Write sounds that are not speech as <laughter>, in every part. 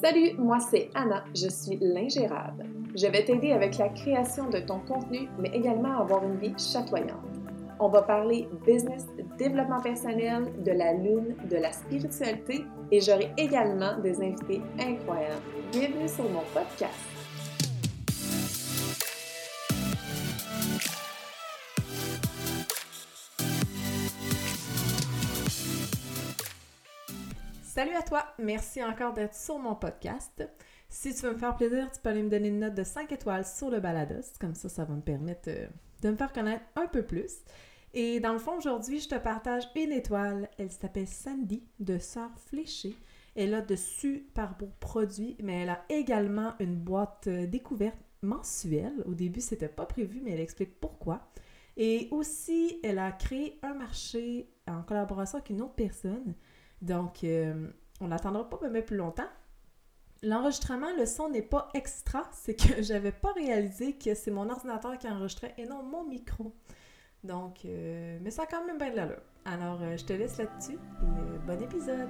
Salut, moi c'est Anna, je suis l'ingérable. Je vais t'aider avec la création de ton contenu, mais également avoir une vie chatoyante. On va parler business, développement personnel, de la lune, de la spiritualité et j'aurai également des invités incroyables. Bienvenue sur mon podcast. Salut à toi! Merci encore d'être sur mon podcast. Si tu veux me faire plaisir, tu peux aller me donner une note de 5 étoiles sur le balados. Comme ça, ça va me permettre euh, de me faire connaître un peu plus. Et dans le fond, aujourd'hui, je te partage une étoile. Elle s'appelle Sandy de Sœur Fléchée. Elle a de super beaux produits, mais elle a également une boîte euh, découverte mensuelle. Au début, c'était pas prévu, mais elle explique pourquoi. Et aussi, elle a créé un marché en collaboration avec une autre personne donc, euh, on n'attendra pas même plus longtemps. L'enregistrement, le son n'est pas extra, c'est que <laughs> j'avais pas réalisé que c'est mon ordinateur qui enregistrait et non mon micro. Donc, euh, mais ça a quand même bien de l'allure. Alors, euh, je te laisse là-dessus et bon épisode!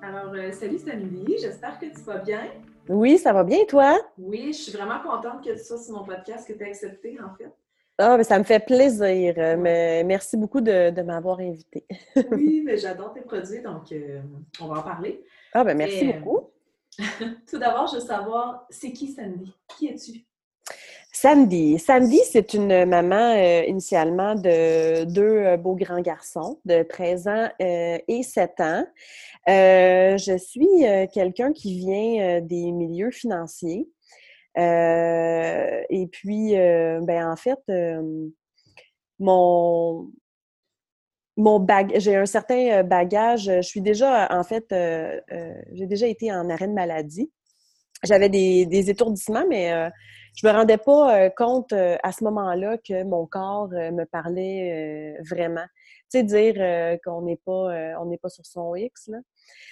Alors, salut Sandy, j'espère que tu vas bien. Oui, ça va bien, toi? Oui, je suis vraiment contente que tu sois sur mon podcast, que tu aies accepté, en fait. Ah, mais ça me fait plaisir. Euh, mais merci beaucoup de, m'avoir invité. <laughs> oui, mais j'adore tes produits, donc euh, on va en parler. Ah, ben merci euh, beaucoup. <laughs> Tout d'abord, je veux savoir, c'est qui Sandy? Qui es-tu? Sandy. Sandy, c'est une maman initialement de deux beaux grands garçons de 13 ans et 7 ans. Euh, je suis euh, quelqu'un qui vient euh, des milieux financiers. et puis, ben, en fait, mon, mon bag j'ai un certain bagage. Je suis déjà, en fait, j'ai déjà été en arrêt de maladie. J'avais des, des, étourdissements, mais je me rendais pas compte à ce moment-là que mon corps me parlait vraiment. Tu sais, dire qu'on n'est pas, on n'est pas sur son X, là.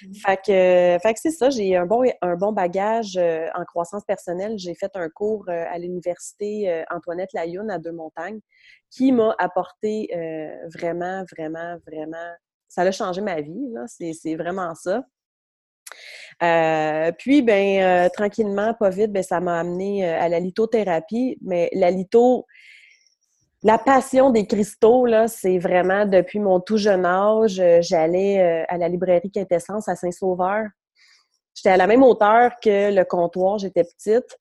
Mmh. Fait que, fait que c'est ça, j'ai un bon, un bon bagage euh, en croissance personnelle. J'ai fait un cours euh, à l'université euh, Antoinette Layoune à Deux-Montagnes qui m'a apporté vraiment, vraiment, vraiment... Ça a changé ma vie, là. C'est vraiment ça. Puis, ben, tranquillement, pas vite, ben, ça m'a amené à la lithothérapie. Mais la litho, la passion des cristaux, là, c'est vraiment depuis mon tout jeune âge. Euh, j'allais euh, à la librairie Quintessence à Saint-Sauveur. J'étais à la même hauteur que le comptoir, j'étais petite.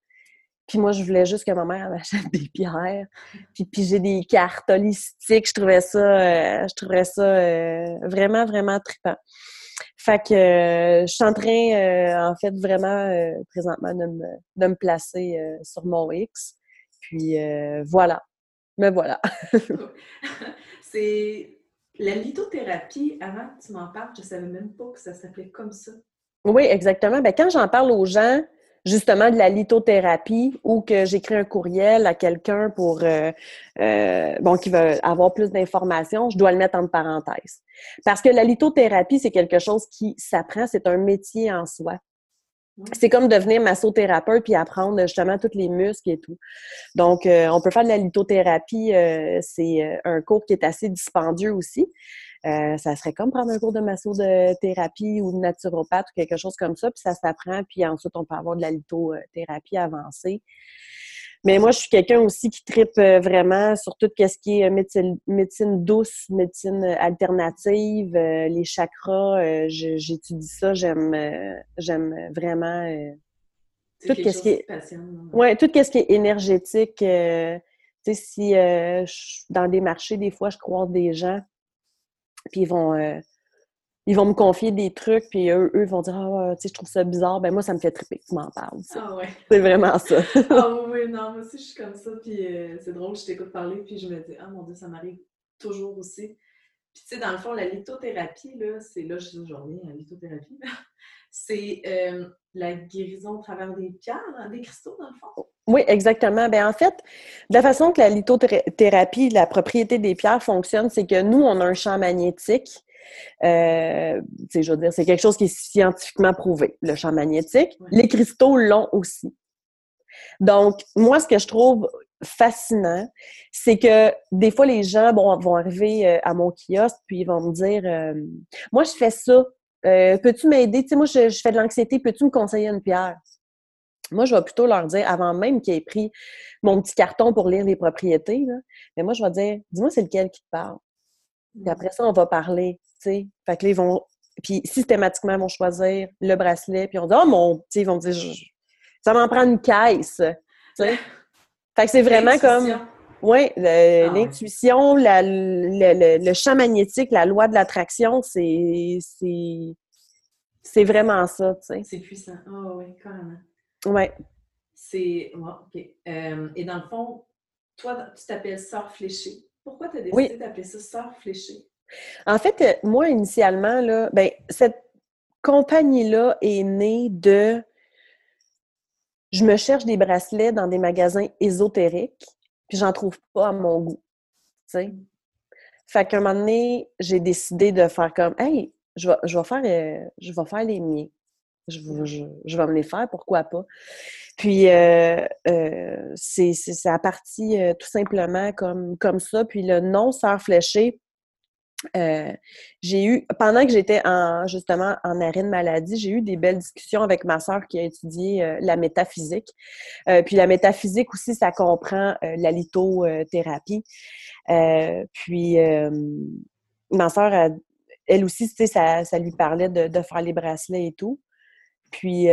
Puis moi, je voulais juste que ma mère <laughs> m'achète des pierres. Puis, puis j'ai des cartes holistiques. Je trouvais ça, euh, je trouvais ça vraiment, vraiment trippant. Fait que je suis en train, en fait, vraiment, présentement, de me, de me placer sur mon X. Puis voilà. Mais voilà. <laughs> <laughs> c'est la lithothérapie, avant que tu m'en parles, je ne savais même pas que ça s'appelait comme ça. Oui, exactement. Bien, quand j'en parle aux gens, justement, de la lithothérapie ou que j'écris un courriel à quelqu'un pour euh, euh, bon, qui veut avoir plus d'informations, je dois le mettre en parenthèse. Parce que la lithothérapie, c'est quelque chose qui s'apprend, c'est un métier en soi. C'est comme devenir massothérapeute puis apprendre justement tous les muscles et tout. Donc, euh, on peut faire de la lithothérapie. Euh, c'est euh, un cours qui est assez dispendieux aussi. Ça serait comme prendre un cours de massothérapie ou de naturopathe ou quelque chose comme ça, puis ça s'apprend, puis ensuite on peut avoir de la lithothérapie avancée. Mais moi, je suis quelqu'un aussi qui tripe euh, vraiment sur tout ce qui est euh, médecine, douce, médecine euh, alternative, les chakras. J'étudie ça. J'aime, j'aime vraiment tout ce qui est, ouais, tout ce qui est énergétique. tu sais, si dans des marchés, des fois, je croise des gens, puis ils vont ils vont me confier des trucs, puis eux, eux vont dire Ah, tu sais, je trouve ça bizarre. Ben, moi, ça me fait triper que tu m'en parles. Ah, ouais. C'est vraiment ça. <laughs> ah, <laughs> oui, non, moi aussi, je suis comme ça. Puis euh, c'est drôle, je t'écoute parler, puis je me dis Ah, mon Dieu, ça m'arrive toujours aussi. Puis, tu sais, dans le fond, la lithothérapie, là, c'est là, je aujourd'hui, la lithothérapie, <laughs> c'est euh, la guérison au travers des pierres, hein, des cristaux, dans le fond. Oui, exactement. Ben en fait, de la façon que la lithothérapie, la propriété des pierres fonctionne, c'est que nous, on a un champ magnétique euh, je veux dire, c'est quelque chose qui est scientifiquement prouvé, le champ magnétique. Les cristaux l'ont aussi. Donc, moi, ce que je trouve fascinant, c'est que des fois, les gens bon, vont arriver euh, à mon kiosque, puis ils vont me dire euh, Moi, je fais ça. Euh, peux-tu m'aider? Tu sais, moi, je, fais de l'anxiété, peux-tu me conseiller une pierre? Moi, je vais plutôt leur dire, avant même qu'ils aient pris mon petit carton pour lire les propriétés, mais moi, je vais dire Dis-moi, c'est lequel qui te parle. Puis après ça, on va parler. Tu sais. Fait que là, ils vont. Puis systématiquement, ils vont choisir le bracelet, puis on dit Oh mon, tu sais, ils vont dire Ça m'en prend une caisse. Tu sais. <laughs> Fait que c'est vraiment comme. Oui, ah l'intuition, le, le, champ magnétique, la loi de l'attraction, c'est c'est vraiment ça, tu sais. C'est puissant. Ah oui, carrément. Oui. C'est. OK. Euh, et dans le fond, toi, tu t'appelles Sœur Fléchée. Pourquoi tu as décidé d'appeler ça Sœur Fléchée? En fait, euh, moi, initialement, là, ben, cette compagnie-là est née de je me cherche des bracelets dans des magasins ésotériques, puis j'en trouve pas à mon goût. sais. Mm. Fait qu'à un moment donné, j'ai décidé de faire comme Hey, je vais, je vais faire euh, je vais faire les miens. Je, vais me les faire, pourquoi pas? Puis euh, euh, c'est, c'est, à partir euh, tout simplement comme, comme ça. Puis le nom Sœur Fléchée, euh, j'ai eu, pendant que j'étais en, justement en arrêt de maladie, j'ai eu des belles discussions avec ma sœur qui a étudié la métaphysique. Puis la métaphysique aussi, ça comprend la lithothérapie. puis ma sœur, elle aussi, tu sais, ça, ça lui parlait de, faire les bracelets et tout. Puis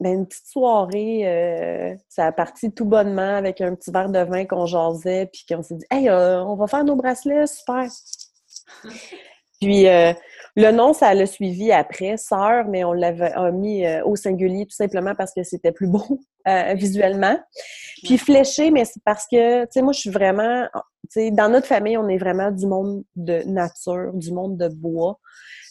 ben, une petite soirée, euh, ça a parti tout bonnement avec un petit verre de vin qu'on jasait, puis qu'on s'est dit Hey, euh, on va faire nos bracelets, super! puis euh, le nom, ça l'a suivi après, sœur, mais on l'avait mis au singulier tout simplement parce que c'était plus beau <laughs> visuellement. Puis fléché, mais c'est parce que, tu sais, moi, je suis vraiment, tu sais, dans notre famille, on est vraiment du monde de nature, du monde de bois.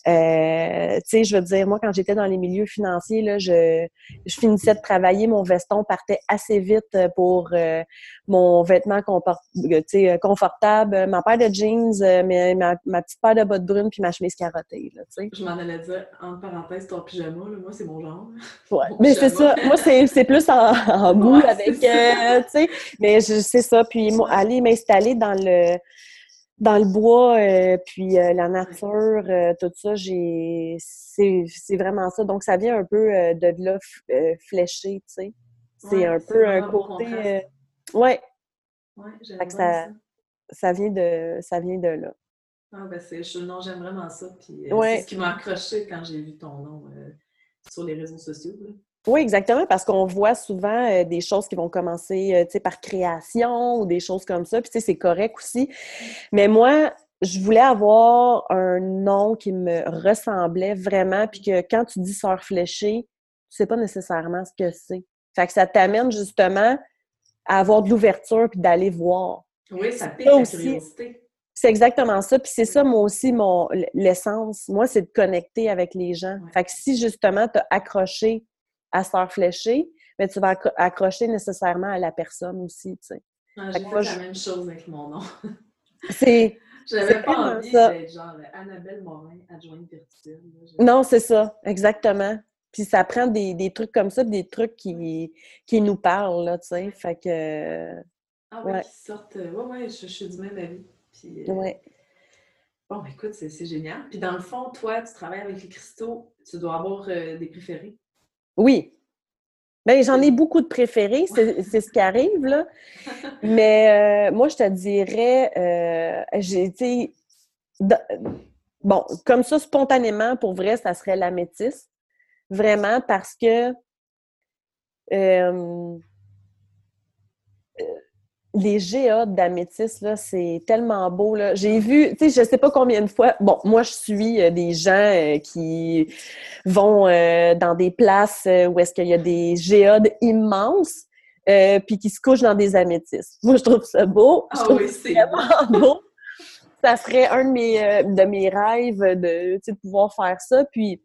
Euh, tu sais, je veux dire, moi, quand j'étais dans les milieux financiers, là, je, je finissais de travailler, mon veston partait assez vite euh, pour euh, mon vêtement euh, confortable, ma paire de jeans, mais ma, ma, petite paire de bottes brunes puis ma chemise carottée, là, tu sais. Je m'en allais dire, entre parenthèses, ton pyjama, là, moi, c'est mon genre. Ouais, mais c'est ça. Moi, c'est plus en, en bout avec, tu sais, mais c'est ça. Puis, moi, aller m'installer dans le dans le bois, euh, puis euh, la nature, euh, tout ça, j'ai c'est vraiment ça. Donc, ça vient un peu de là fléché, tu sais. C'est un peu un côté. ouais. Ouais, ça, ça. ça, vient de ça vient de là. Ah ben c'est non, j'aime vraiment ça. Puis c'est ce qui m'a accroché quand j'ai vu ton nom sur les réseaux sociaux. Là. Oui, exactement, parce qu'on voit souvent euh, des choses qui vont commencer euh, par création ou des choses comme ça, puis c'est correct aussi. Mais moi, je voulais avoir un nom qui me ressemblait vraiment, puis que quand tu dis sœur fléchée, tu sais pas nécessairement ce que c'est. Fait que ça t'amène justement à avoir de l'ouverture puis d'aller voir. Oui, ça pique la curiosité. C'est exactement ça. Puis c'est ça, moi aussi, mon l'essence. Moi, c'est de connecter avec les gens. Fait que si justement, tu as accroché à sœur fléchée, mais tu vas accrocher nécessairement à la personne aussi, tu sais. Ah, j'ai la même chose avec mon nom. <laughs> c'est... <laughs> J'avais pas envie d'être genre Annabelle Morin, adjointe virtuelle. Non, c'est ça, exactement. Puis ça prend des, des, trucs comme ça, des trucs qui, qui nous parlent, là, tu sais. Fait que... Ah ouais, qui sortent... Euh, ouais, ouais, je, suis du même avis. Puis, euh, ouais. Bon, écoute, c'est génial. Puis dans le fond, toi, tu travailles avec les cristaux, tu dois avoir euh, des préférés. Oui. Bien, j'en ai beaucoup de préférés, <laughs> c'est ce qui arrive, là. Mais euh, moi, je te dirais, euh, j'ai été. Bon, comme ça, spontanément, pour vrai, ça serait la métisse. Vraiment, parce que. Euh, les géodes d'améthyste, là, c'est tellement beau. Là. J'ai vu, tu sais, je sais pas combien de fois. Bon, moi, je suis euh, des gens euh, qui vont euh, dans des places où est-ce qu'il y a des géodes immenses, puis qui se couchent dans des améthystes. Moi, je trouve ça beau. Ah oui, c'est vraiment <laughs> beau. Ça serait un de mes, de mes rêves de, de pouvoir faire ça. Puis,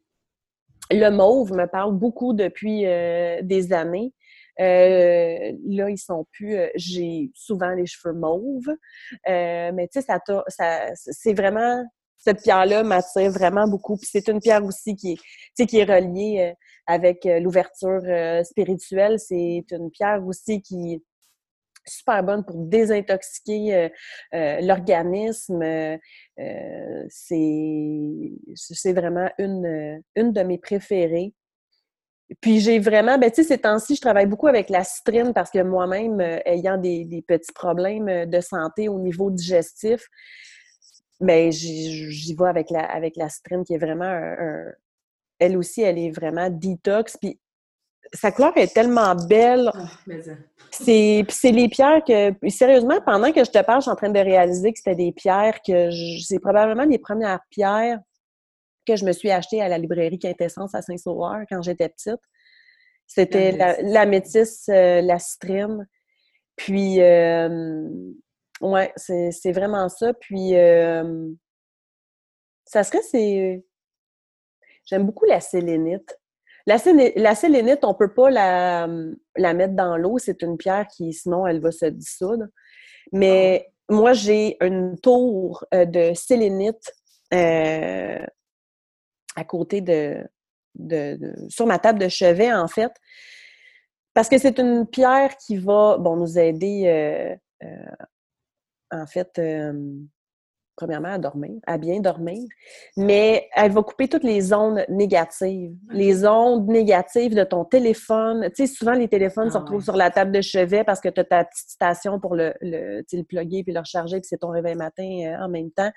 le mauve me parle beaucoup depuis des années. Euh, là, ils sont plus. Euh, j'ai souvent les cheveux mauves. Euh, mais tu sais, ça, ça c'est vraiment. Cette pierre-là m'attire vraiment beaucoup. Puis c'est une pierre aussi qui est, qui est reliée avec l'ouverture spirituelle. C'est une pierre aussi qui, super bonne pour désintoxiquer l'organisme. c'est vraiment une, une de mes préférées. Puis j'ai vraiment, ben tu sais, ces temps-ci, je travaille beaucoup avec la citrine parce que moi-même, ayant des, petits problèmes de santé au niveau digestif, ben j'y vais avec la, avec la citrine qui est vraiment un, Elle aussi, elle est vraiment détox. Puis sa couleur est tellement belle. Ah, c'est les pierres que, sérieusement, pendant que je te parle, je suis en train de réaliser que c'était des pierres que c'est probablement les premières pierres que je me suis achetées à la librairie Quintessence à Saint-Sauveur quand j'étais petite. C'était la, métisse, euh, la citrine. Puis, euh, ouais, c'est vraiment ça. Puis, euh, ça serait, c'est. J'aime beaucoup la sélénite. La, sélénite, on ne peut pas la, mettre dans l'eau. C'est une pierre qui, sinon, elle va se dissoudre. Mais ah. moi, j'ai une tour de sélénite à côté de, sur ma table de chevet, en fait. Parce que c'est une pierre qui va bon, nous aider, euh, euh, en fait, premièrement, à dormir, à bien dormir, mais elle va couper toutes les ondes négatives. Les ondes négatives de ton téléphone. Tu sais, souvent, les téléphones se ah retrouvent sur la table de chevet parce que tu as ta petite station pour le, le, le plugger puis le recharger, puis c'est ton réveil matin euh, en même temps.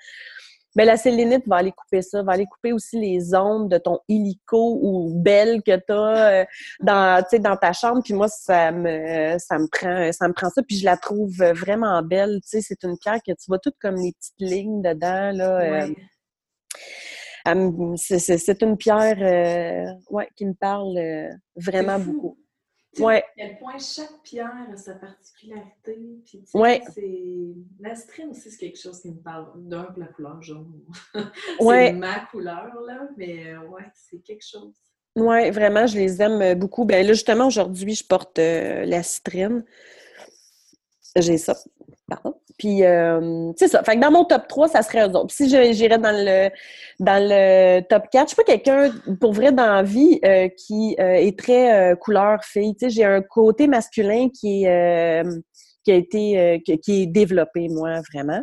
Mais la sélénite va aller couper ça, va aller couper aussi les ondes de ton illico ou belle que tu as euh, dans, dans ta chambre. Puis moi, ça me, ça me prend ça me prend ça. Puis je la trouve vraiment belle. C'est une pierre que tu vois toutes comme les petites lignes dedans. Là, euh, c'est une pierre euh, ouais, qui me parle vraiment beaucoup. Ouais. À quel point chaque pierre a sa particularité. Puis, ouais. La citrine aussi, c'est quelque chose qui me parle d'un la couleur jaune. <laughs> c'est ma couleur, là, mais euh, ouais, c'est quelque chose. Oui, vraiment, je les aime beaucoup. Ben là, justement, aujourd'hui, je porte euh, la citrine. J'ai ça. Pardon. Puis, euh, c'est ça. Fait que dans mon top 3, ça serait eux autres. Si j'irais dans le, dans le top 4, je suis pas quelqu'un, pour vrai, dans la vie, euh, qui euh, est très couleur fille. Tu sais, j'ai un côté masculin qui est, qui a été, qui est développé, moi, vraiment.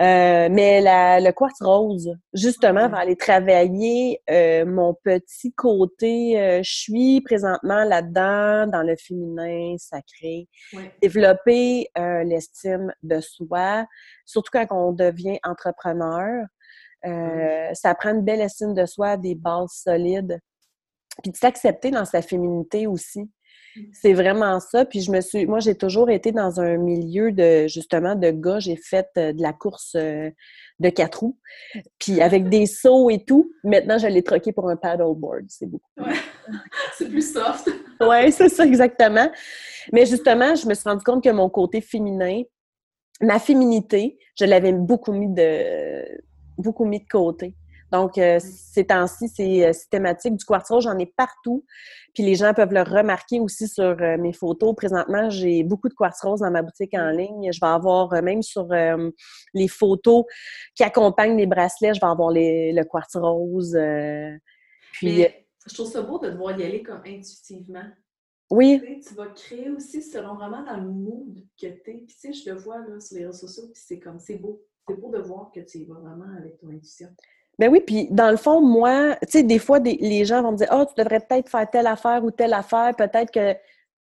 Euh, mais la, le quartz rose, justement, va aller travailler euh, mon petit côté. Euh, je suis présentement là-dedans, dans le féminin sacré. Développer l'estime de soi, surtout quand on devient entrepreneur. Ça prend une belle estime de soi, des bases solides. Puis de s'accepter dans sa féminité aussi. C'est vraiment ça. Puis je me suis, moi, j'ai toujours été dans un milieu de justement de gars. J'ai fait euh, de la course euh, de quatre roues, puis avec des sauts et tout. Maintenant, je l'ai troqué pour un paddleboard. C'est beaucoup. Ouais. <laughs> c'est plus soft. oui, c'est ça exactement. Mais justement, je me suis rendu compte que mon côté féminin, ma féminité, je l'avais beaucoup mis de beaucoup mis de côté. Donc, euh, ces temps-ci, c'est thématique. Du quartz rose, j'en ai partout. Puis les gens peuvent le remarquer aussi sur euh, mes photos. Présentement, j'ai beaucoup de quartz rose dans ma boutique en ligne. Je vais avoir, euh, même sur euh, les photos qui accompagnent les bracelets, je vais avoir le quartz rose. puis, je trouve ça beau de devoir y aller comme intuitivement. Oui. Tu, vas créer aussi selon vraiment dans le mood que tu es. Puis tu sais, je le vois là, sur les réseaux sociaux, puis c'est comme, c'est beau. C'est beau de voir que tu y vas vraiment avec ton intuition. Ben oui, puis dans le fond, moi, tu sais, des fois, les gens vont me dire Ah, oh, tu devrais peut-être faire telle affaire ou telle affaire. Peut-être que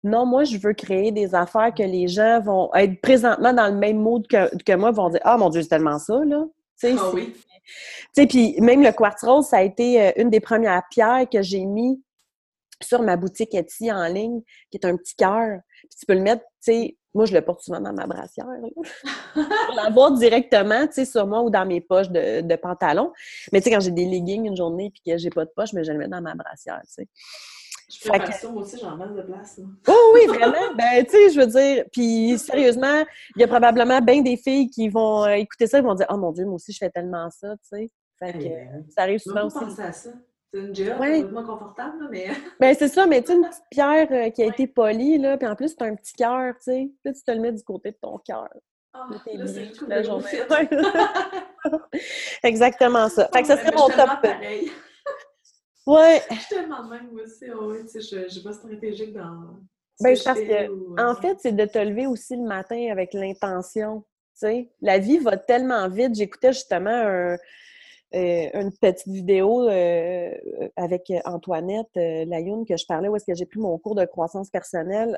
non, moi, je veux créer des affaires que les gens vont être présentement dans le même mode que, que moi, vont dire Ah, mon Dieu, c'est tellement ça, là. Ah oui. Tu sais, puis même le quartz rose, ça a été euh, une des premières pierres que j'ai mis sur ma boutique Etsy en ligne, qui est un petit cœur. Puis tu peux le mettre, tu sais, moi, je le porte souvent dans ma brassière. <laughs> pour l'avoir directement, tu sais, sur moi ou dans mes poches de, de pantalon. Mais tu sais, quand j'ai des leggings une journée et que j'ai pas de poche, mais je le mets dans ma brassière, tu sais. Je fais que... moi aussi, j'en mets de place. Oh oui, vraiment? ben, tu sais, je veux dire, puis sérieusement, il y a probablement bien des filles qui vont euh, écouter ça et vont dire « Oh mon Dieu, moi aussi, je fais tellement ça, tu sais. » Fait que ça arrive souvent aussi. à ça? C'est une gel, ouais. moins confortable, mais. <laughs> ben, c'est ça, mais tu sais, une petite pierre euh, qui a été polie, là, puis en plus, c'est un petit cœur, tu sais. Là, tu te le mets du côté de ton cœur. Ah, là, c'est la journée. <laughs> Exactement ça. Fait que ça serait mon top. pareil. <laughs> Ouais. Je suis tellement même aussi. Oh, ouais, tu sais, je, je vais stratégique dans. Ben, parce que, en fait, c'est de te lever aussi le matin avec l'intention. Tu sais, la vie va tellement vite. J'écoutais justement un, euh, une petite vidéo euh, avec Antoinette euh, Layoun que je parlais où est-ce que j'ai pris mon cours de croissance personnelle.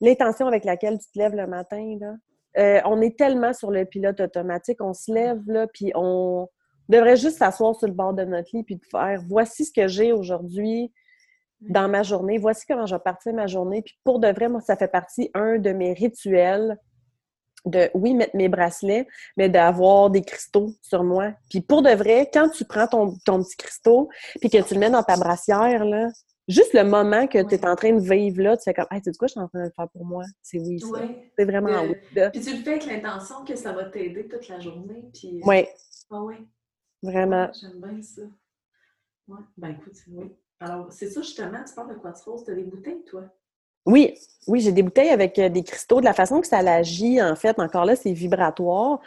L'intention avec laquelle tu te lèves le matin, là. on est tellement sur le pilote automatique, on se lève, là, puis on devrait juste s'asseoir sur le bord de notre lit puis de faire voici ce que j'ai aujourd'hui dans ma journée, voici comment je vais partir ma journée. Puis pour de vrai, moi, ça fait partie, un de mes rituels de, oui, mettre mes bracelets, mais d'avoir des cristaux sur moi. Puis pour de vrai, quand tu prends ton, ton petit cristaux, puis que tu le mets dans ta brassière, là, juste le moment que tu es en train de vivre là, tu fais comme, hey, tu sais quoi, je suis en train de le faire pour moi? C'est oui, ça. C'est vraiment oui. Puis tu le fais avec l'intention que ça va t'aider toute la journée. Puis... Oui. Ah oui. Vraiment. J'aime bien ça. Ouais. Ben écoute, oui. Alors, c'est ça justement, tu parles de quoi tu Tu as des bouteilles, toi? Oui, oui, j'ai des bouteilles avec euh, des cristaux. De la façon que ça agit, en fait, encore là, c'est vibratoire.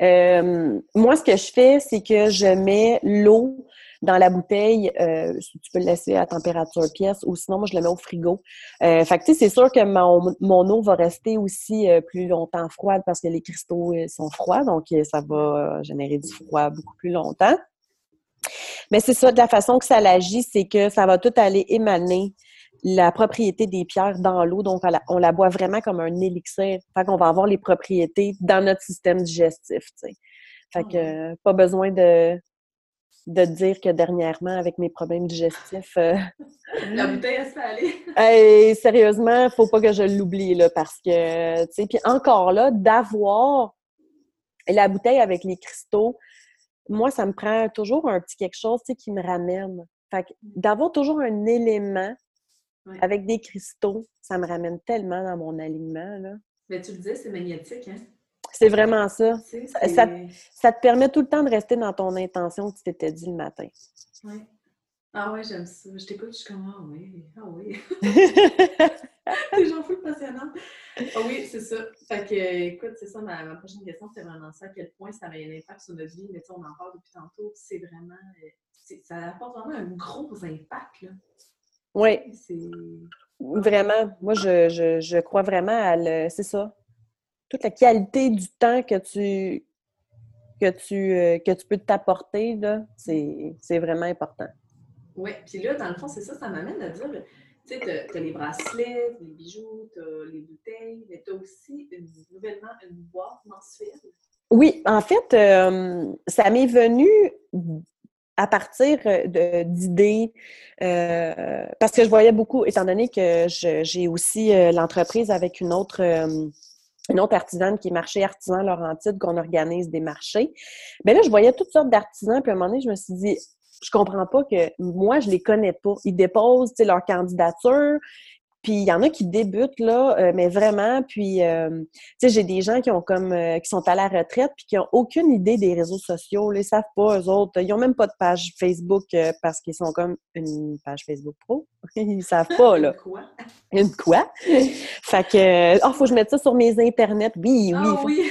Euh, moi, ce que je fais, c'est que je mets l'eau dans la bouteille. Euh, tu peux le laisser à température pièce ou sinon, moi, je le mets au frigo. fait que, tu sais, c'est sûr que mon, mon, eau va rester aussi plus longtemps froide parce que les cristaux sont froids, donc ça va générer du froid beaucoup plus longtemps. Mais c'est ça, de la façon que ça agit, c'est que ça va tout aller émaner la propriété des pierres dans l'eau. Donc, on la, boit vraiment comme un élixir. Fait qu'on va avoir les propriétés dans notre système digestif, tu sais. Fait que, pas besoin de, de dire que dernièrement, avec mes problèmes digestifs... Euh, <laughs> la bouteille, fait aller. <laughs> hey, sérieusement, faut pas que je l'oublie, là, parce que, tu sais, puis encore là, d'avoir la bouteille avec les cristaux, moi, ça me prend toujours un petit quelque chose, tu sais, qui me ramène. Fait que d'avoir toujours un élément avec des cristaux, ça me ramène tellement dans mon alignement. Là. Mais tu le dis, c'est magnétique, hein? C'est vraiment ça. Ça, ça, te permet tout le temps de rester dans ton intention que tu t'étais dit le matin. Oui. Ah ouais, j'aime ça. Je t'écoute, je suis comme Ah oui, ah oui. <laughs> c'est genre fou passionnant. Ah oui, c'est ça. Fait que, écoute, c'est ça, ma, ma prochaine question, c'est vraiment ça. À quel point ça a un impact sur notre vie? Mais tu sais, on en parle depuis tantôt. C'est vraiment. Euh, ça apporte vraiment un gros impact, là. Oui. Vraiment. Moi, je, je, je, crois vraiment à le. C'est ça. Toute la qualité du temps que tu que tu, euh, que tu peux t'apporter, là, c'est vraiment important. Oui, puis là, dans le fond, c'est ça, ça m'amène à dire, tu sais, tu as, les bracelets, les bijoux, tu as les bouteilles, mais tu as aussi nouvellement une boîte mensuelle. Oui, en fait, euh, ça m'est venu à partir euh, d'idées, euh, parce que je voyais beaucoup, étant donné que j'ai aussi euh, l'entreprise avec une autre, une autre artisane qui est marché artisan Laurentide, qu'on organise des marchés. Bien là, je voyais toutes sortes d'artisans, puis à un moment donné, je me suis dit, je comprends pas que moi, je les connais pas. Ils déposent leur candidature, puis il y en a qui débutent là, euh, mais vraiment. Puis euh, tu sais, j'ai des gens qui ont comme euh, qui sont à la retraite puis qui ont aucune idée des réseaux sociaux. Ils ils savent pas eux autres. Ils ont même pas de page Facebook parce qu'ils sont comme une page Facebook pro. Ils savent pas là. <laughs> Une quoi? Une quoi? Fait que oh faut que je mette ça sur mes internets. Oui, oui. Ah, oui. <laughs>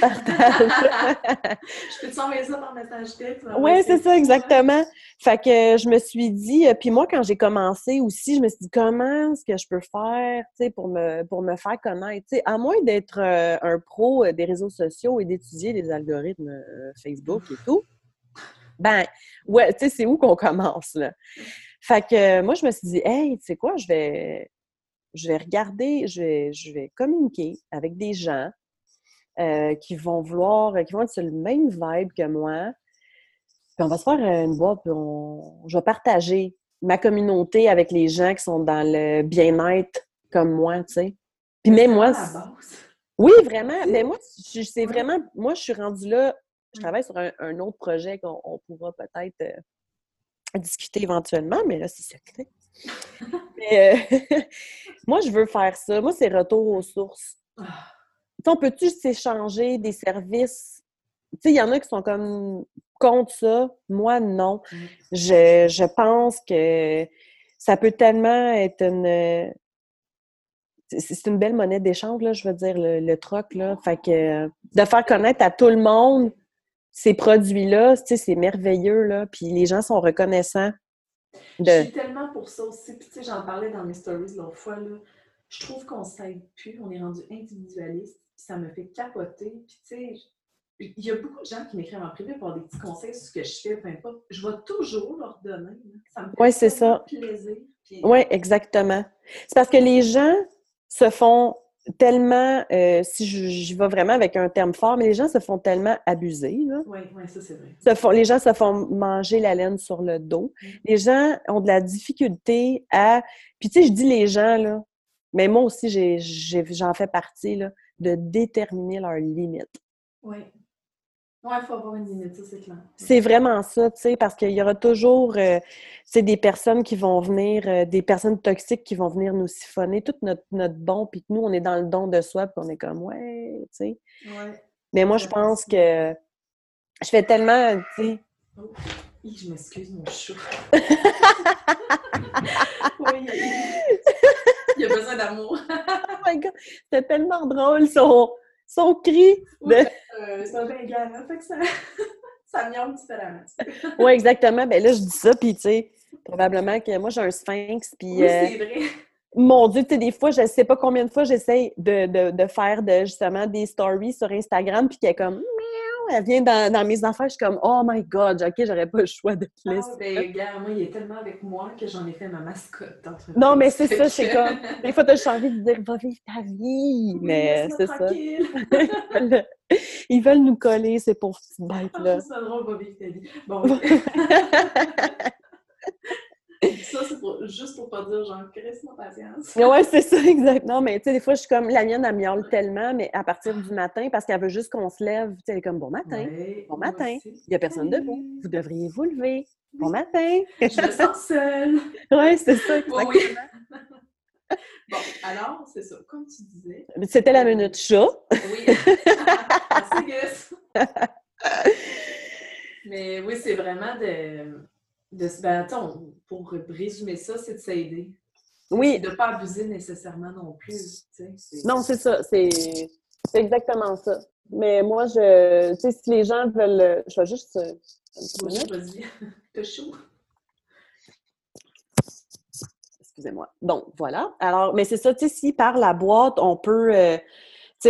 je peux t'envoyer ça par message texte. Oui, c'est ça exactement. Fait que je me suis dit. Puis moi, quand j'ai commencé aussi, je me suis dit comment est-ce que je peux faire pour me, pour me faire connaître? à moins d'être euh, un pro euh, des réseaux sociaux et d'étudier les algorithmes euh, Facebook et tout, ben, ouais, tu sais, c'est où qu'on commence, là? Fait que moi, je me suis dit, hey, tu sais quoi, je vais, je vais regarder, je vais, je vais communiquer avec des gens qui vont vouloir, qui vont être sur le même vibe que moi. Puis on va se faire une boîte, puis on, je vais partager ma communauté avec les gens qui sont dans le bien-être comme moi, tu sais. Puis même moi. Oui, vraiment. Mais moi, c'est vraiment. Moi, je suis rendue là. Je travaille sur un, autre projet qu'on pourra peut-être discuter éventuellement, mais là, c'est secret. euh, <laughs> moi, je veux faire ça. Moi, c'est retour aux sources. On peut-tu s'échanger des services? Tu sais, il y en a qui sont comme contre ça. Moi, non. Je, je pense que ça peut tellement être une, c'est une belle monnaie d'échange, là, je veux dire, le, troc, là. Fait que de faire connaître à tout le monde ces produits-là, tu sais, c'est merveilleux, là. Puis les gens sont reconnaissants. De... Je suis tellement pour ça aussi. Puis, tu sais, j'en parlais dans mes stories l'autre fois, là. je trouve qu'on s'aide plus, on est rendu individualiste, ça me fait capoter. Puis, tu sais, il y a beaucoup de gens qui m'écrivent en privé pour avoir des petits conseils sur ce que je fais, peu importe. Je vais toujours leur donner. Ça me fait ouais, c'est ça. plaisir. Oui, exactement. C'est parce que les gens se font tellement, euh, si je, vais vraiment avec un terme fort, mais les gens se font tellement abuser. Oui, oui, ça c'est vrai. Se font, les gens se font manger la laine sur le dos. Mm. Les gens ont de la difficulté à... Puis tu sais, je dis les gens, là, mais moi aussi, j'en fais partie, là, de déterminer leurs limites. Oui. Oui, il faut avoir une limite, ça, c'est clair. C'est vraiment ça, tu sais, parce qu'il y aura toujours, euh, des personnes qui vont venir, euh, des personnes toxiques qui vont venir nous siphonner tout notre, notre bon, puis que nous, on est dans le don de soi, puis on est comme, ouais, tu sais. Ouais. Mais moi, je pense que je fais tellement, tu sais... Oh, je m'excuse, mon chat. <laughs> oui, il y a besoin d'amour. oh my God! C'était tellement drôle, son son cri. De... Euh, c'est un bengale, fait que ça, <laughs> ça miaule différemment. oui, exactement. Ben là, je dis ça, puis tu sais, probablement que moi, j'ai un sphinx, puis... Oui, c'est euh, vrai. Mon Dieu, tu sais, des fois, je sais pas combien de fois j'essaie de, de, de, faire de, justement des stories sur Instagram, puis qui est comme elle vient dans, mes affaires, je suis comme Oh my God, ok, j'aurais pas le choix de te laisser. Ah, ben, gars, moi, il est tellement avec moi que j'en ai fait ma mascotte. Non, mais c'est ça, c'est <laughs> comme. Des fois, t'as envie de dire Va vivre ta vie. mais c'est ça. <laughs> Ils veulent nous coller, ces pauvres petites <laughs> bêtes-là. Ah, ça drôle, va vivre ta vie. Bon. Ça, c'est juste pour pas dire, genre, crisse ma patience. ouais, c'est ça, <laughs> exactement. Mais tu sais, des fois, je suis comme, la mienne, elle miaule tellement, mais à partir du matin, parce qu'elle veut juste qu'on se lève. Tu sais, elle est comme, bon matin, bon matin. Il n'y a personne debout. Vous devriez vous lever. Bon matin. Je me sens seule. <laughs> ouais, c'est ça, exactement. Oui. <laughs> Bon, alors, c'est ça. Comme tu disais. C'était la minute chat. Oui. Merci, Mais oui, c'est vraiment de de ben, pour résumer ça, c'est de s'aider. Oui. De ne pas abuser nécessairement non plus. Non, c'est ça. C'est exactement ça. Mais moi, je, tu sais, si les gens veulent. Je vais juste. Euh, vas-y. T'as <laughs> chaud. Excusez-moi. Donc, voilà. Alors, mais c'est ça, tu sais, si par la boîte, on peut. Euh,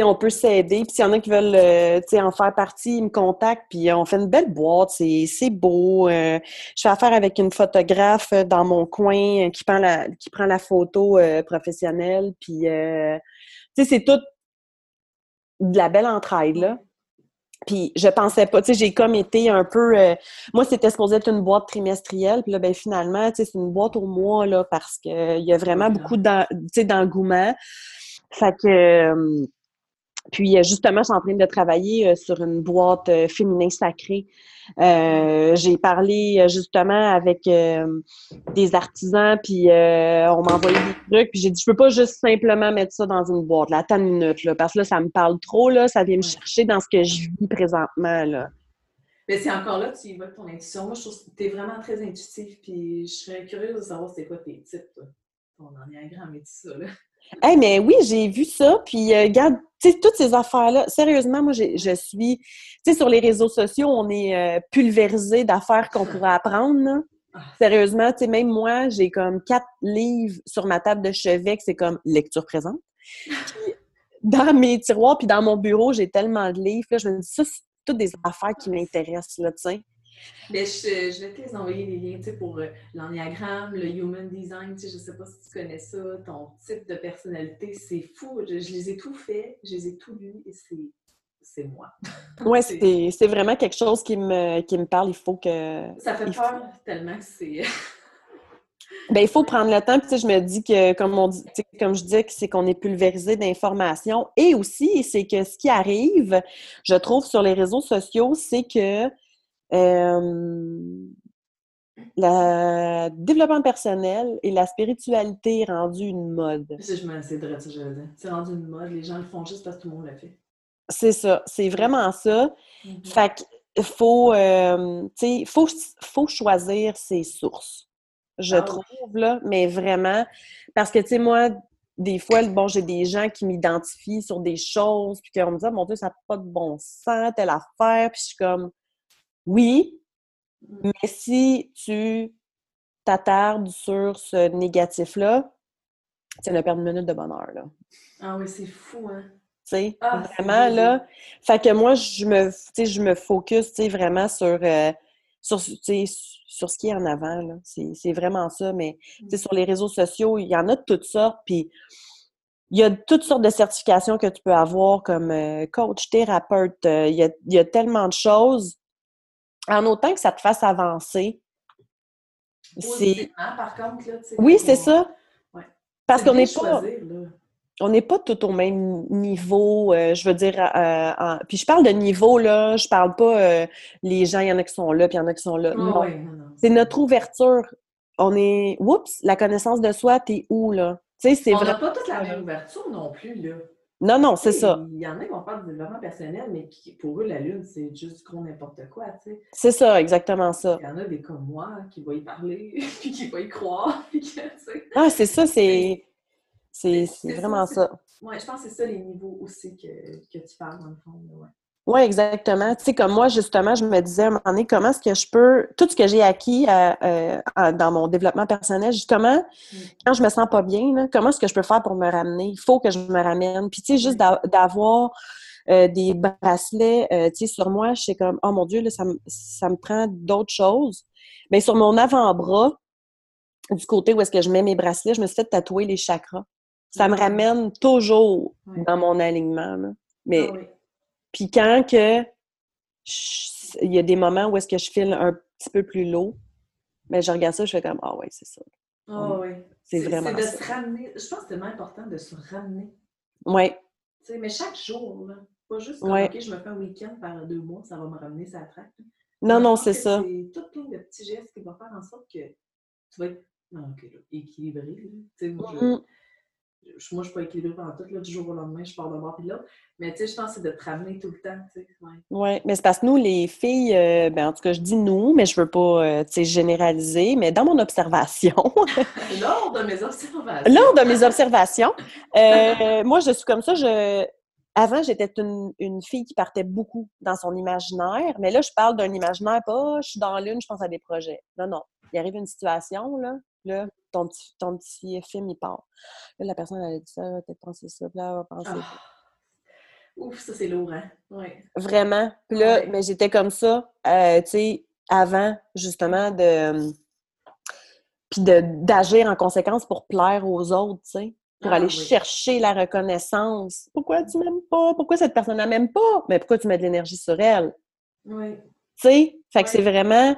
on peut s'aider. Puis s'il y en a qui veulent euh, en faire partie, ils me contactent. Puis on fait une belle boîte. C'est beau. Euh, je fais affaire avec une photographe dans mon coin qui prend la, qui prend la photo euh, professionnelle. Puis, c'est tout de la belle entraide, là. Puis je pensais pas, tu sais, j'ai comme été un peu... moi, c'était supposé être une boîte trimestrielle, puis là, ben finalement, tu sais, c'est une boîte au mois, là, parce qu'il y a vraiment beaucoup d'engouement. Fait que puis euh, justement, je suis en train de travailler euh, sur une boîte euh, féminin sacré. j'ai parlé justement avec des artisans, puis on m'a envoyé des trucs, puis j'ai dit je peux pas juste simplement mettre ça dans une boîte. Là, attends une minute, là, parce que là, ça me parle trop, là, ça vient me chercher dans ce que je vis présentement. Là. Mais c'est encore là, tu y vas ton intuition. Moi, je trouve que tu es vraiment très intuitif, puis je serais curieuse de savoir c'est quoi tes types, ton ennéagramme et tout ça. Là. Hey, mais oui, j'ai vu ça. Puis, euh, regarde, tu sais, toutes ces affaires-là, sérieusement, moi, je suis. Tu sais, sur les réseaux sociaux, on est euh, pulvérisé d'affaires qu'on pourrait apprendre. Ah. Sérieusement, tu sais, même moi, j'ai comme quatre livres sur ma table de chevet que c'est comme lecture présente. dans mes tiroirs, puis dans mon bureau, j'ai tellement de livres. Là, je me dis, ça, c'est toutes des affaires qui m'intéressent, là, tu sais. Mais je, vais te les envoyer les liens pour euh, l'ennéagramme, le human design. Je ne sais pas si tu connais ça, ton type de personnalité. C'est fou. Je, les ai tout fait, je les ai tout lus et c'est moi. <laughs> Oui, c'est vraiment quelque chose qui me, qui me parle. Il faut que. Ça fait peur tellement que c'est. <laughs> Ben, il faut prendre le temps. Puis, je me dis que, comme, on dit, comme je disais, c'est qu'on est pulvérisé d'informations. Et aussi, c'est que ce qui arrive, je trouve, sur les réseaux sociaux, c'est que le développement personnel et la spiritualité est rendu une mode. Je c'est vrai, ça, C'est rendu une mode. Les gens le font juste parce que tout le monde le fait. C'est ça. C'est vraiment ça. Mm-hmm. Fait qu'il faut, faut, faut choisir ses sources. Je ah trouve, là, mais vraiment. Parce que, tu sais, moi, des fois, bon, j'ai des gens qui m'identifient sur des choses, puis qu'on me dit, ah, mon Dieu, ça n'a pas de bon sens, telle affaire, puis je suis comme, oui, mmh. mais si tu t'attardes sur ce négatif-là, c'est une perte de minutes de bonheur, là. Ah oui, c'est fou, hein? Tu sais, Ah, vraiment, là. Fait que moi, je me, tu sais, je me focus, tu vraiment sur, euh, sur, tu sur ce qui est en avant, là. C'est vraiment ça. Mais, tu sais, sur les réseaux sociaux, il y en a de toutes sortes. Puis, il y a toutes sortes de certifications que tu peux avoir comme euh, coach, thérapeute. euh, il, y a, il y a tellement de choses. En autant que ça te fasse avancer. Positivement, par contre, là. Oui, c'est on- ça. Ouais. Parce qu'on n'est pas, choisir, on n'est pas tout au même niveau, euh, je veux dire. euh, en- Puis je parle de niveau, là, je parle pas euh, les gens, il y en a qui sont là, puis il y en a qui sont là. Ah non. ouais, non, non, C'est notre ouverture. On est. Oups, la connaissance de soi, t'es où, là? Tu sais, c'est On n'a vrai. pas toute la même ouverture non plus, là. Non, non, c'est ça. Il y en a qui vont faire du développement personnel, mais qui, pour eux, la lune, c'est juste gros n'importe quoi, tu sais. C'est ça, exactement ça. Il y en a des comme moi qui vont y parler, <laughs> puis qui vont y croire, <laughs> puis que. Ah, c'est ça, c'est. C'est ça, vraiment c'est- ça. Ouais, je pense que c'est ça les niveaux aussi que, que tu parles, dans le fond, ouais. Oui, exactement. Tu sais, comme moi, justement, je me disais à un moment donné, comment est-ce que je peux, tout ce que j'ai acquis euh, euh, dans mon développement personnel, justement, Mm. quand je me sens pas bien, là, comment est-ce que je peux faire pour me ramener? Il faut que je me ramène. Puis, tu sais, juste d'avoir euh, des bracelets, euh, tu sais, sur moi, je sais comme, oh mon Dieu, là, ça, me- ça me prend d'autres choses. Mais sur mon avant-bras, du côté où est-ce que je mets mes bracelets, je me suis fait tatouer les chakras. Ça me Ah. ramène toujours dans mon alignement. là. Mais Ah oui. Puis quand que je- il y a des moments où est-ce que je file un petit peu plus low, mais je regarde ça, je fais comme ah ouais, c'est ça. Ah oui. C'est vraiment C'est de ça. se ramener. Je pense que c'est tellement important de se ramener. Ouais, Tu sais, mais chaque jour, là. Pas juste comme, Ouais. OK, je me fais un week-end par deux mois, ça va me ramener ça traque. non non, c'est ça. C'est tout plein de petits gestes qui vont faire en sorte que tu vas être ah, là, équilibré. là. Moi, je- moi, je suis pas équilibrée pendant tout. Là, du jour au lendemain, je pars d'un bord puis l'autre. Mais tu sais, je pense que c'est de te ramener tout le temps. Tu sais. Ouais. Ouais, mais c'est parce que nous les filles, euh, ben en tout cas je dis nous, mais je veux pas euh, tu sais généraliser, mais dans mon observation, <laughs> Lors de mes observations. lors de mes observations, euh, moi je suis comme ça, je avant, j'étais une, une fille qui partait beaucoup dans son imaginaire, mais là, je parle d'un imaginaire, pas je suis dans l'une, je pense à des projets. Non, non. Il arrive une situation, là, là, ton petit, ton petit film, il part. Là, la personne, elle a dit ça, elle va peut-être penser ça, là, elle va penser. Ouf, ça, c'est lourd, hein? Ouais. Vraiment. Puis là, Ouais. mais j'étais comme ça, euh, tu sais, avant, justement, de. Puis d'agir en conséquence pour plaire aux autres, tu sais. Pour Ah, aller oui. chercher la reconnaissance. Pourquoi tu m'aimes pas? Pourquoi cette personne ne m'aime pas? Mais pourquoi tu mets de l'énergie sur elle? Oui. Tu sais? Fait que c'est vraiment.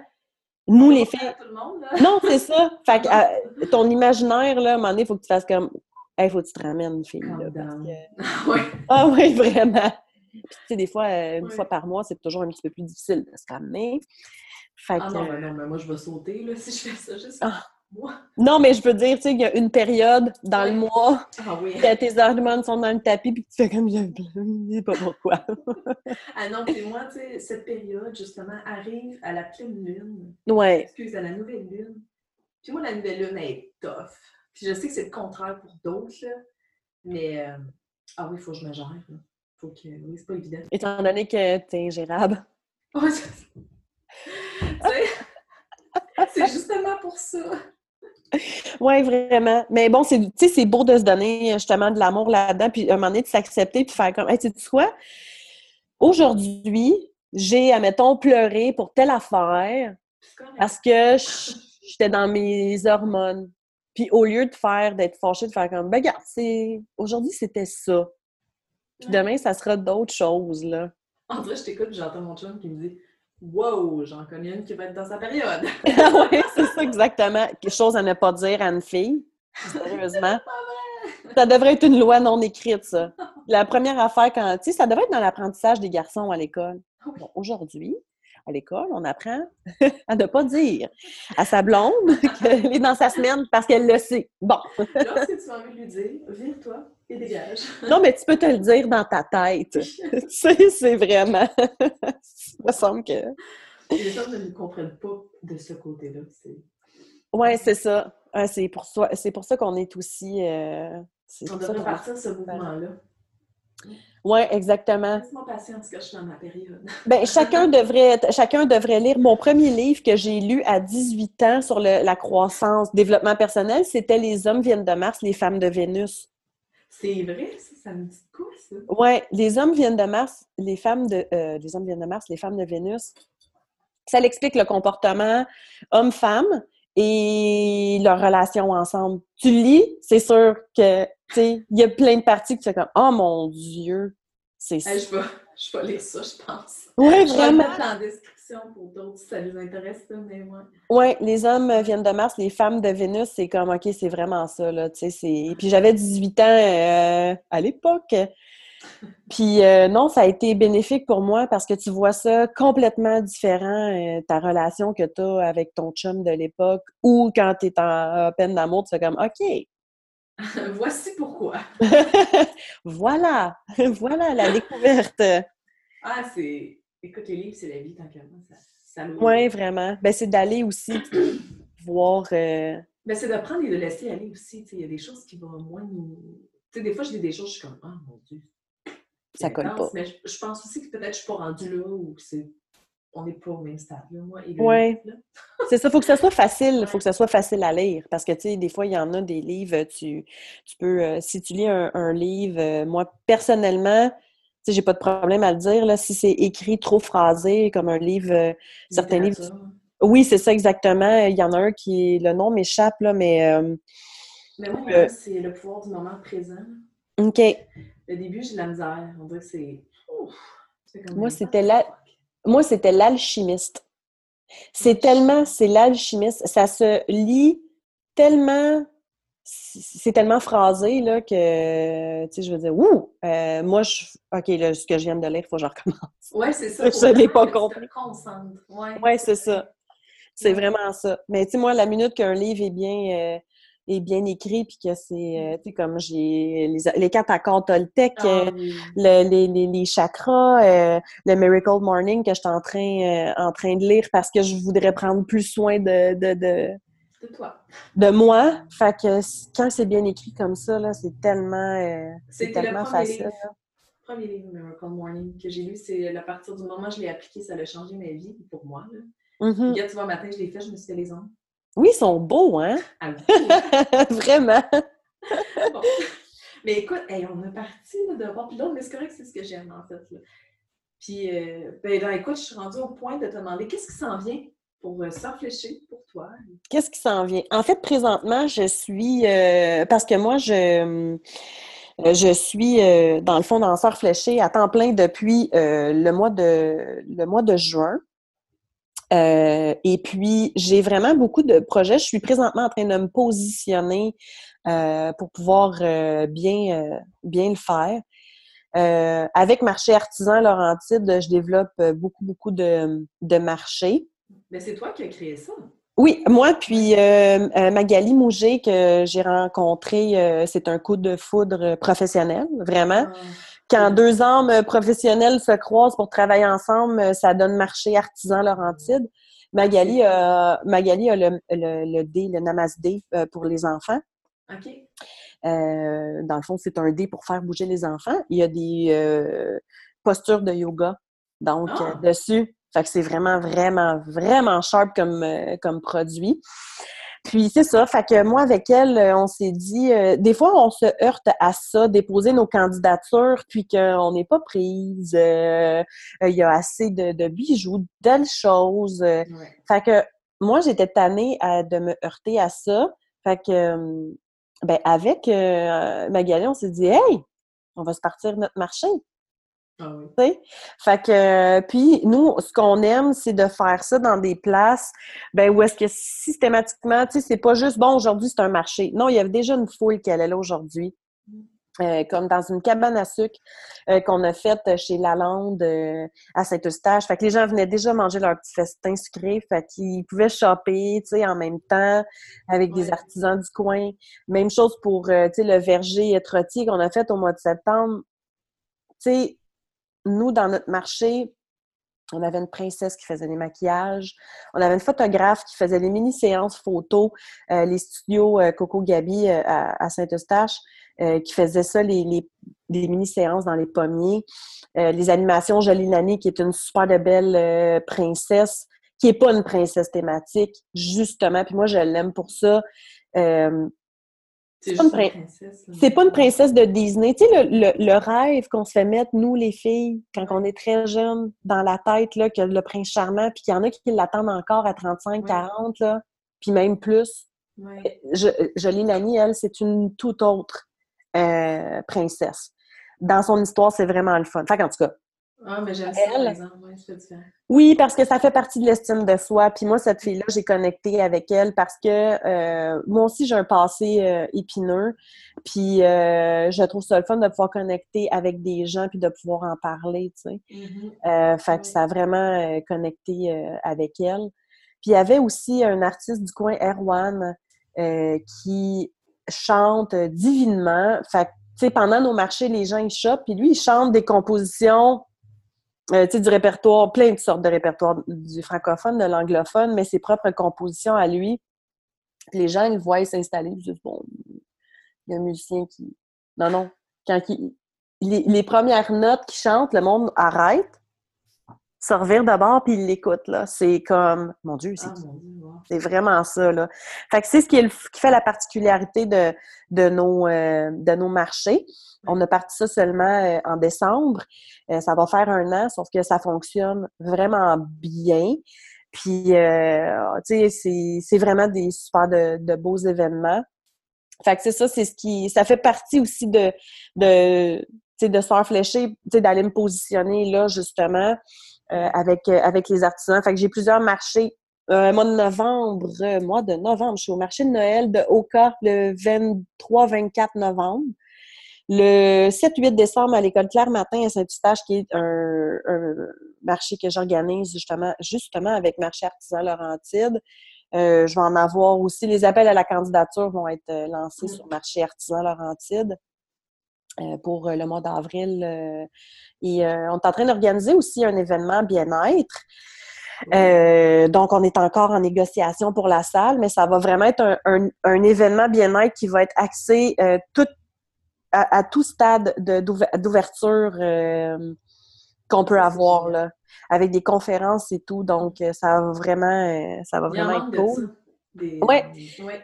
Nous, les filles. à tout le monde, là. Non, c'est ça. Fait que euh, ton imaginaire, là, à un moment donné, il faut que tu fasses comme. Hey, faut que tu te ramènes, fille. Là, parce down. que- <laughs> Ouais. Ah oui, vraiment. Puis, tu sais, des fois, euh, une Ouais. fois par mois, c'est toujours un petit peu plus difficile de se ramener. Fait Ah que, non, mais non, mais moi, je vais sauter, là, <laughs> si je fais ça juste Ah. Non, mais je veux dire, tu sais, il y a une période dans le mois Ah oui. que tes hormones sont dans le tapis puis que tu fais comme je ne sais pas pourquoi. <laughs> Ah non, puis moi, tu sais, cette période, justement, arrive à la pleine lune. Ouais, Excuse, à la nouvelle lune. Puis moi, la nouvelle lune, elle est tough. Puis je sais que c'est le contraire pour d'autres, là. Mais, euh, ah oui, il faut que je me gère, là. Faut que, oui, c'est pas évident. étant donné que t'es ingérable. <laughs> Sais, c'est justement pour ça. Ouais, vraiment. Mais bon, c'est, tu sais, c'est beau de se donner justement de l'amour là-dedans, puis à un moment donné, de s'accepter, puis faire comme, hey, tu sais quoi? Aujourd'hui, j'ai, admettons, pleuré pour telle affaire parce que j'étais dans mes hormones. Puis au lieu de faire, d'être fâchée, de faire comme, ben regarde, c'est, aujourd'hui, c'était ça. Puis Ouais. demain, ça sera d'autres choses, là. En vrai, je t'écoute, j'entends mon chum qui me dit Wow, j'en connais une qui va être dans sa période. <laughs> oui, c'est ça exactement. Quelque chose à ne pas dire à une fille. Sérieusement. Ça devrait être une loi non écrite, ça. La première affaire, quand. Tu sais, ça devrait être dans l'apprentissage des garçons à l'école. Bon, aujourd'hui, à l'école, on apprend <laughs> à ne pas dire à sa blonde <laughs> qu'elle est dans sa semaine parce qu'elle le sait. Bon. Lorsque tu as envie de lui dire Vire-toi et dégage. Non, mais tu peux te le dire dans ta tête. <laughs> tu sais, c'est vraiment. Ça me semble que. Les femmes ne nous comprennent pas de ce côté-là. Ouais, c'est ça. C'est pour pour ça qu'on est aussi. euh, On devrait partir ce mouvement-là. Oui, exactement. Laisse-moi que je suis dans ma période. ben, chacun, devrait, chacun devrait lire. Mon premier livre que j'ai lu à 18 ans sur le, la croissance, développement personnel, c'était Les hommes viennent de Mars, les femmes de Vénus. C'est vrai, ça, ça me dit quoi, ça? Oui, les hommes viennent de Mars, les femmes de euh, les hommes viennent de Mars, les femmes de Vénus. Ça l'explique le comportement homme-femme et leur relation ensemble. Tu lis, c'est sûr que, tu sais, il y a plein de parties que tu fais comme, oh mon Dieu, c'est ça. Hey, je, vais, je vais lire ça, je pense. Oui, Je vais le vraiment. mettre en description pour d'autres si ça les intéresse, ça, mais ouais. Oui, les hommes viennent de Mars, les femmes de Vénus, c'est comme, OK, c'est vraiment ça, là, tu sais. Puis j'avais 18 ans euh, à l'époque. Puis euh, non, ça a été bénéfique pour moi parce que tu vois ça complètement différent, euh, ta relation que tu as avec ton chum de l'époque ou quand tu es en peine d'amour, tu fais comme, OK, <laughs> Voici pourquoi. <laughs> voilà, <laughs> voilà la découverte. Ah, c'est. Écoute, les livres, c'est la vie, tant qu'à moi. Ça, ça. Oui, vraiment. Ben, c'est d'aller aussi <clears throat> voir... euh, Mais c'est de prendre et de laisser aller aussi. Il y a des choses qui vont moins nous. Tu sais, des fois, je dis des choses, je suis comme, ah mon Dieu. Ça colle intense. pas. Mais je, je pense aussi que peut-être je suis pas rendue là ou que c'est. On n'est pas au même stade, là, moi. Là. <laughs> C'est ça, il faut que ça soit facile, il faut que ça soit facile à lire. Parce que, tu sais, des fois, il y en a des livres, tu, tu peux, euh, si tu lis un, un livre, euh, moi, personnellement, sais, j'ai pas de problème à le dire, là, si c'est écrit trop phrasé, comme un livre, euh, certains livres. Oui, c'est ça, exactement. Il y en a un qui, le nom m'échappe, là, mais, euh, Mais moi, Euh, c'est le pouvoir du moment présent. OK. Le début, j'ai de la misère. On dirait que c'est. Moi, c'était la- Moi, c'était l'alchimiste. C'est tellement, c'est l'alchimiste. Ça se lit tellement, c'est tellement phrasé, là, que, tu sais, je veux dire, ouh, euh, moi, je, OK, là, ce que je viens de lire, il faut que je recommence. Ouais, c'est ça. <laughs> Je l'ai pas compris. concentres. Ouais, c'est ça. C'est Ouais. vraiment ça. Mais, tu sais, moi, la minute qu'un livre est bien, euh, est bien écrit, puis que c'est, euh, tu sais, comme j'ai les, les quatre accords Toltec, Ah euh, oui. le- les, les, les chakras, euh, le Miracle Morning que je suis en train, euh, en train de lire parce que je voudrais prendre plus soin de, de, de, C'est toi. de moi. Fait que quand c'est bien écrit comme ça, là, c'est tellement, euh, c'est le tellement facile. livre. premier livre Miracle Morning que j'ai lu, c'est à partir du moment où je l'ai appliqué, ça a changé ma vie pour moi. Là. Mhm. Regarde, tu vois, matin, je l'ai fait, je me suis fait les ongles. Oui, ils sont beaux, hein? <laughs> Ah oui. <laughs> Vraiment. Bon. Mais écoute, hey, on est parti là, de voir puis l'autre, mais c'est correct, c'est ce que j'aime en fait. Là. Puis, euh, ben, là, écoute, je suis rendue au point de te demander qu'est-ce qui s'en vient pour euh, s'enfléchir pour toi. Qu'est-ce qui s'en vient? En fait, présentement, je suis euh, parce que moi, je euh, je suis dans le fond danseur fléché à temps plein depuis le mois de le mois de juin. Et puis, j'ai vraiment beaucoup de projets. Je suis présentement en train de me positionner pour pouvoir bien, bien le faire. Avec Marché Artisan Laurentide, je développe beaucoup, beaucoup de, de marchés. Mais c'est toi qui as créé ça. Oui, moi, puis euh, euh, Magali Mouget, que j'ai rencontré, euh, c'est un coup de foudre professionnel, vraiment. Ah, Quand deux âmes professionnelles se croisent pour travailler ensemble, ça donne marché artisan Laurentide. Magali, a- Magali a le, le, le dé, le Namasdé euh, pour les enfants. OK. Euh, dans le fond, c'est un dé pour faire bouger les enfants. Il y a des postures de yoga, donc, Ah! dessus. Fait que c'est vraiment, vraiment, vraiment sharp comme, euh, comme produit. Puis c'est ça, fait que moi avec elle, euh, on s'est dit, euh, des fois on se heurte à ça, déposer nos candidatures, puis qu'on n'est pas prise, euh, il y a assez de, de bijoux, de choses. Ouais. fait que moi, j'étais tannée à- de me heurter à ça. Fait que, ben, avec Magali, on s'est dit, hey, on va se partir notre marché. Ah oui. Fait que, euh, puis nous, ce qu'on aime, c'est de faire ça dans des places, ben, où est-ce que systématiquement, tu sais, c'est pas juste, bon, aujourd'hui, c'est un marché. Non, il y avait déjà une foule qui allait là aujourd'hui. Euh, comme dans une cabane à sucre euh, qu'on a faite chez Lalande euh, à Saint-Eustache. Fait que les gens venaient déjà manger leur petit festin sucré, fait qu'ils pouvaient shopper, tu sais, en même temps avec des artisans du coin. Même chose pour, tu sais, le verger trottier qu'on a fait au mois de septembre. Tu sais, nous, dans notre marché, On avait une princesse qui faisait des maquillages. On avait une photographe qui faisait des mini-séances photos. Euh, les studios euh, Coco Gabi euh, à, Saint-Eustache qui faisait ça, les, mini-séances dans les pommiers. les animations Jolie Nani, qui est une super belle princesse, qui n'est pas une princesse thématique, justement. Puis moi, je l'aime pour ça. C'est pas, pas, une princesse de Disney. Tu sais, le, rêve qu'on se fait mettre, nous, les filles, quand on est très jeunes, dans la tête, là, que le prince charmant, puis qu'il y en a qui l'attendent encore à 35, 40, là, puis même plus. Je, Jolie Nani, elle, c'est une toute autre euh, princesse. Dans son histoire, c'est vraiment le fun. Fait en tout cas, ah, mais j'aime ça, par exemple. Oui, parce que ça fait partie de l'estime de soi. Puis moi, cette fille-là, j'ai connecté avec elle parce que euh, moi aussi, j'ai un passé euh, épineux. Puis euh, je trouve ça le fun de pouvoir connecter avec des gens puis de pouvoir en parler, tu sais. Mm-hmm. fait que ça a vraiment connecté avec elle. Puis il y avait aussi un artiste du coin, Erwan, qui chante divinement. Fait que, tu sais, pendant nos marchés, les gens, ils chopent. Puis lui, il chante des compositions euh, du répertoire, plein de sortes de répertoires, du francophone, de l'anglophone, mais ses propres compositions à lui. les gens, ils voient s'installer, ils disent, bon, il y a un musicien qui... Non, non. Quand les, premières notes qu'il chante, le monde arrête, se revire d'abord, puis il l'écoute, là. C'est comme, mon Dieu, c'est ah, vraiment ça, là. Fait que c'est ce qui, qui, fait la particularité de, de, nos, euh, de nos marchés. On a parti ça seulement euh, en décembre. Euh, ça va faire un an, sauf que ça fonctionne vraiment bien. Puis, tu sais, c'est vraiment des super de, beaux événements. Fait que c'est ça, c'est ce qui... Ça fait partie aussi de, de, de se faire flécher, d'aller me positionner là, justement, avec, avec les artisans. Fait que j'ai plusieurs marchés euh, mois de novembre, mois de novembre, je suis au marché de Noël de Oka le 23-24 novembre. Le 7-8 décembre, à l'École Claire Matin à Saint-Eustache, qui est un, marché que j'organise justement, justement avec Marché Artisan Laurentide. Euh, je vais en avoir aussi. Les appels à la candidature vont être euh, lancés sur Marché Artisan Laurentide euh, pour le mois d'avril. et on est en train d'organiser aussi un événement bien-être. donc, on est encore en négociation pour la salle, mais ça va vraiment être un, un événement bien-être qui va être axé tout à, tout stade d'ouverture euh, qu'on peut avoir, là, avec des conférences et tout. Donc, euh, ça va vraiment, euh, ça va vraiment être cool. Oui, ouais,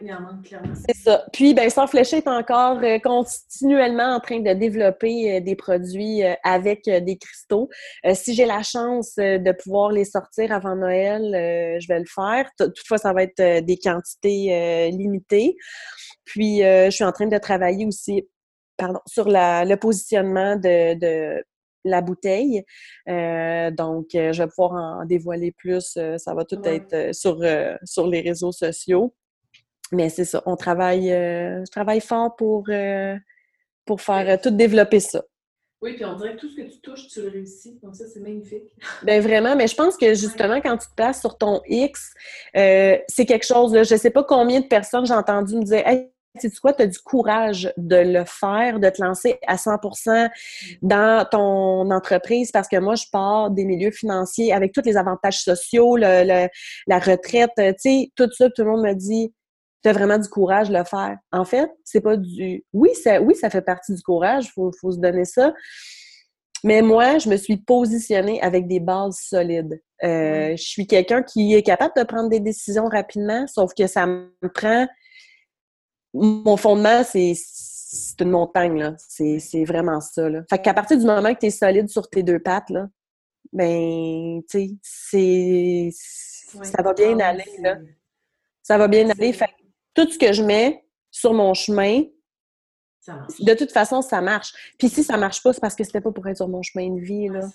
il y en manque clairement. C'est ça. Puis, ben, Sans Fléché est encore continuellement en train de développer des produits avec des cristaux. si j'ai la chance de pouvoir les sortir avant Noël, je vais le faire. Toutefois, ça va être des quantités limitées. Puis, je suis en train de travailler aussi sur le positionnement de, la bouteille. Euh, donc, euh, je vais pouvoir en dévoiler plus. Euh, ça va tout être sur, sur les réseaux sociaux. Mais c'est ça, on travaille, je travaille fort pour, pour faire tout développer ça. Oui, puis on dirait que tout ce que tu touches, tu le réussis. Donc ça, c'est magnifique. <laughs> Bien, vraiment, mais je pense que justement, quand tu te places sur ton X, c'est quelque chose, je ne sais pas combien de personnes j'ai entendu me dire Hey, tu quoi, tu as du courage de le faire, de te lancer à 100% dans ton entreprise parce que moi, je pars des milieux financiers avec tous les avantages sociaux, le, la retraite, tu sais, tout ça, tout le monde me dit, tu as vraiment du courage de le faire. En fait, c'est pas du... Oui, ça, oui, ça fait partie du courage, il faut, faut se donner ça. Mais moi, je me suis positionnée avec des bases solides. Euh, je suis quelqu'un qui est capable de prendre des décisions rapidement, sauf que ça me prend mon fondement, c'est une montagne, là. C'est vraiment ça, là. Fait qu'à partir du moment que tu es solide sur tes deux pattes, là, ben, tu sais, ça va bien aller, là. Ça va bien aller. Fait tout ce que je mets sur mon chemin, de toute façon, ça marche. Puis si ça marche pas, c'est parce que c'était pas pour être sur mon chemin de vie, là.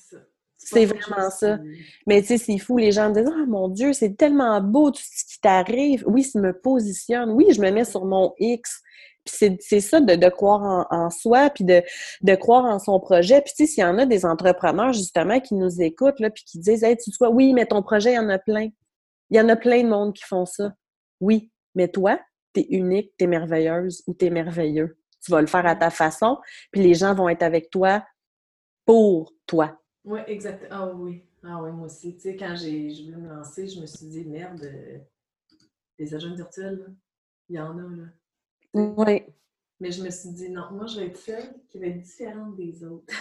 C'est vraiment ça. Mais tu sais, c'est fou, les gens me disent Oh mon Dieu, c'est tellement beau tout ce qui t'arrive. Oui, ça me positionne. Oui, je me mets sur mon X. Puis c'est ça de, croire en, soi, puis de, de, croire en son projet. Puis tu sais, s'il y en a des entrepreneurs justement qui nous écoutent, là, puis qui disent Hey, tu quoi, oui, mais ton projet, il y en a plein. Il y en a plein de monde qui font ça. Oui, mais toi, t'es unique, t'es merveilleuse ou t'es merveilleux. Tu vas le faire à ta façon, puis les gens vont être avec toi pour toi. Oui, exactement. Ah oui. Ah oui, moi aussi. Tu sais, quand j'ai je voulais me lancer, je me suis dit, merde, euh, les agents virtuels, là, il y en a, là. Oui. Mais je me suis dit, non, moi, je vais être celle qui va être différente des autres.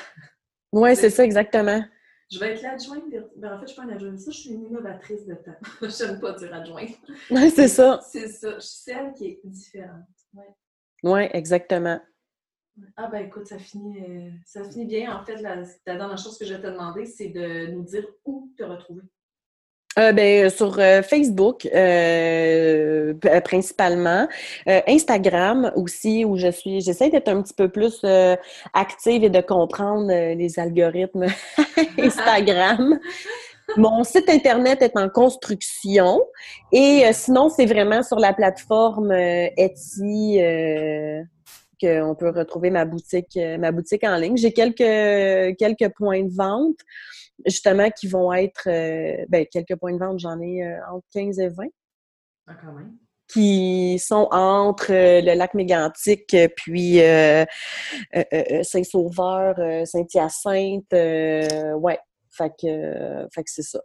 Oui, <laughs> c'est ça, exactement. Je vais être l'adjointe. Ben, en fait, je suis pas une adjointe. Ça, je suis une innovatrice de temps. <laughs> J'aime pas dire adjointe. Oui, c'est ça. C'est ça. Je suis celle qui est différente. Ouais. Oui, exactement. Ah ben écoute, ça finit, euh, ça finit bien. En fait, la, la dernière chose que je vais te demander, c'est de nous dire où te retrouver. Euh, ben, sur euh, Facebook, euh, euh, principalement. Instagram aussi, où je suis. J'essaie d'être un petit peu plus active et de comprendre les algorithmes <laughs> Instagram. <laughs> Mon site Internet est en construction. Et sinon, c'est vraiment sur la plateforme Etsy qu'on peut retrouver ma boutique, euh, ma boutique en ligne. J'ai quelques, quelques points de vente justement, qui vont être, euh, ben, quelques points de vente, j'en ai euh, entre 15 et 20, Ah, quand même. qui sont entre le lac Mégantic, puis euh, euh, euh, Saint-Sauveur, Saint-Hyacinthe, euh, ouais, fait que, fait que c'est ça.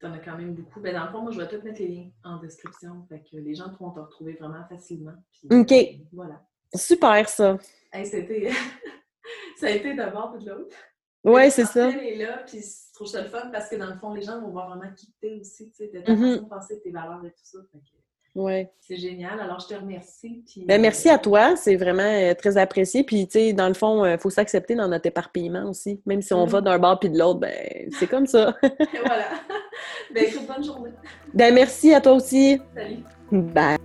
T'en as quand même beaucoup. Ben, dans le fond, moi, je vais tout mettre les liens en description. Fait que les gens pourront te retrouver vraiment facilement. Puis, OK. voilà. Super, ça. Hey, c'était... <laughs> ça a été d'abord puis de l'autre. Ouais, c'est ça. Est là, puis je trouve ça le fun parce que dans le fond, les gens vont voir vraiment qui t'es aussi, tu sais, de ta Mhm. façon de penser, tes valeurs et tout ça. Que Ouais. c'est génial. Alors, je te remercie. Puis, Ben, merci euh, à toi, c'est vraiment euh, très apprécié. Puis, tu sais, dans le fond, il faut s'accepter dans notre éparpillement aussi. Même si on Mhm. va d'un bord puis de l'autre, ben, c'est comme ça. <laughs> voilà. <laughs> ben, écoute, bonne journée. ben, merci à toi aussi. Salut. Bye.